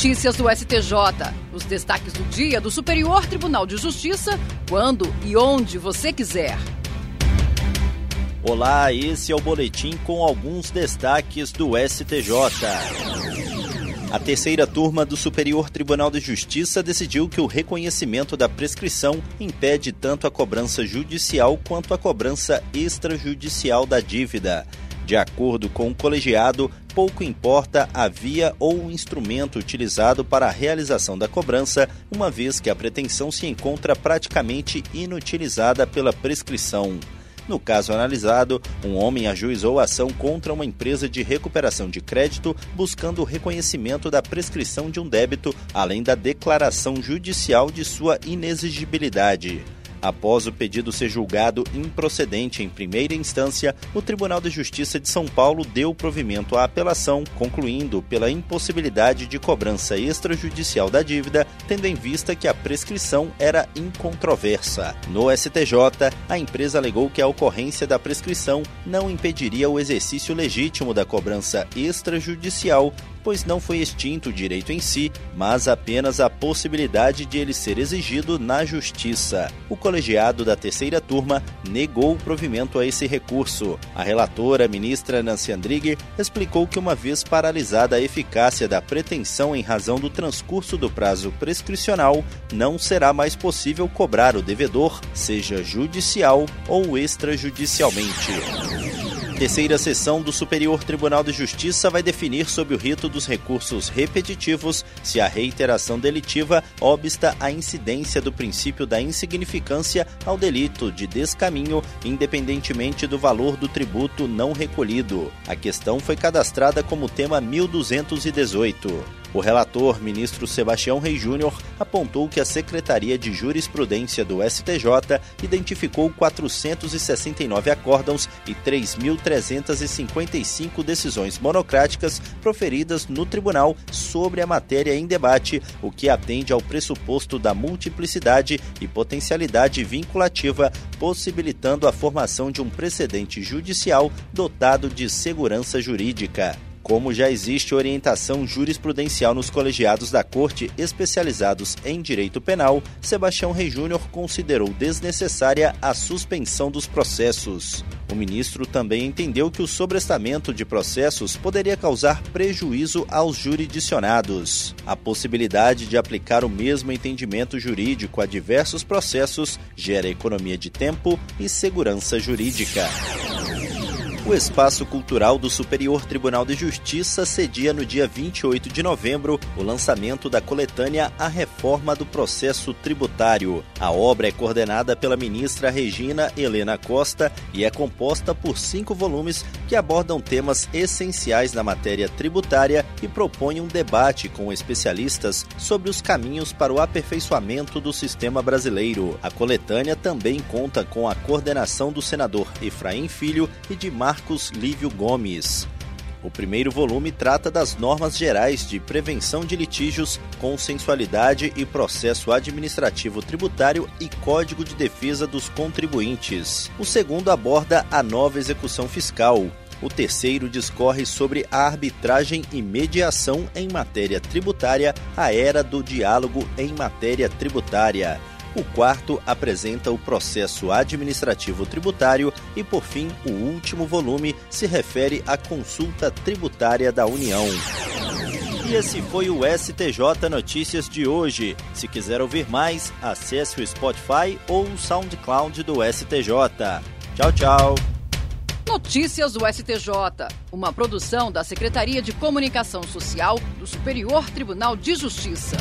Notícias do STJ. Os destaques do dia do Superior Tribunal de Justiça, quando e onde você quiser. Olá, esse é o boletim com alguns destaques do STJ. A terceira turma do Superior Tribunal de Justiça decidiu que o reconhecimento da prescrição impede tanto a cobrança judicial quanto a cobrança extrajudicial da dívida. De acordo com o colegiado, pouco importa a via ou o instrumento utilizado para a realização da cobrança, uma vez que a pretensão se encontra praticamente inutilizada pela prescrição. No caso analisado, um homem ajuizou a ação contra uma empresa de recuperação de crédito buscando o reconhecimento da prescrição de um débito, além da declaração judicial de sua inexigibilidade. Após o pedido ser julgado improcedente em primeira instância, o Tribunal de Justiça de São Paulo deu provimento à apelação, concluindo pela impossibilidade de cobrança extrajudicial da dívida, tendo em vista que a prescrição era incontroversa. No STJ, a empresa alegou que a ocorrência da prescrição não impediria o exercício legítimo da cobrança extrajudicial pois não foi extinto o direito em si, mas apenas a possibilidade de ele ser exigido na justiça. O colegiado da terceira turma negou o provimento a esse recurso. A relatora, ministra Nancy Andrighi, explicou que uma vez paralisada a eficácia da pretensão em razão do transcurso do prazo prescricional, não será mais possível cobrar o devedor, seja judicial ou extrajudicialmente terceira sessão do Superior Tribunal de Justiça vai definir sob o rito dos recursos repetitivos se a reiteração delitiva obsta a incidência do princípio da insignificância ao delito de descaminho, independentemente do valor do tributo não recolhido. A questão foi cadastrada como tema 1218. O relator, ministro Sebastião Rei Júnior, apontou que a Secretaria de Jurisprudência do STJ identificou 469 acórdãos e 3.355 decisões monocráticas proferidas no tribunal sobre a matéria em debate, o que atende ao pressuposto da multiplicidade e potencialidade vinculativa, possibilitando a formação de um precedente judicial dotado de segurança jurídica. Como já existe orientação jurisprudencial nos colegiados da Corte especializados em direito penal, Sebastião Rei Júnior considerou desnecessária a suspensão dos processos. O ministro também entendeu que o sobrestamento de processos poderia causar prejuízo aos jurisdicionados. A possibilidade de aplicar o mesmo entendimento jurídico a diversos processos gera economia de tempo e segurança jurídica. O Espaço Cultural do Superior Tribunal de Justiça cedia no dia 28 de novembro o lançamento da coletânea A Reforma do Processo Tributário. A obra é coordenada pela ministra Regina Helena Costa e é composta por cinco volumes que abordam temas essenciais na matéria tributária e propõem um debate com especialistas sobre os caminhos para o aperfeiçoamento do sistema brasileiro. A coletânea também conta com a coordenação do senador Efraim Filho e de Mar Marcos Lívio Gomes. O primeiro volume trata das normas gerais de prevenção de litígios, consensualidade e processo administrativo tributário e Código de Defesa dos Contribuintes. O segundo aborda a nova execução fiscal. O terceiro discorre sobre a arbitragem e mediação em matéria tributária, a era do diálogo em matéria tributária. O quarto apresenta o processo administrativo tributário e, por fim, o último volume se refere à consulta tributária da União. E esse foi o STJ Notícias de hoje. Se quiser ouvir mais, acesse o Spotify ou o SoundCloud do STJ. Tchau, tchau. Notícias do STJ, uma produção da Secretaria de Comunicação Social do Superior Tribunal de Justiça.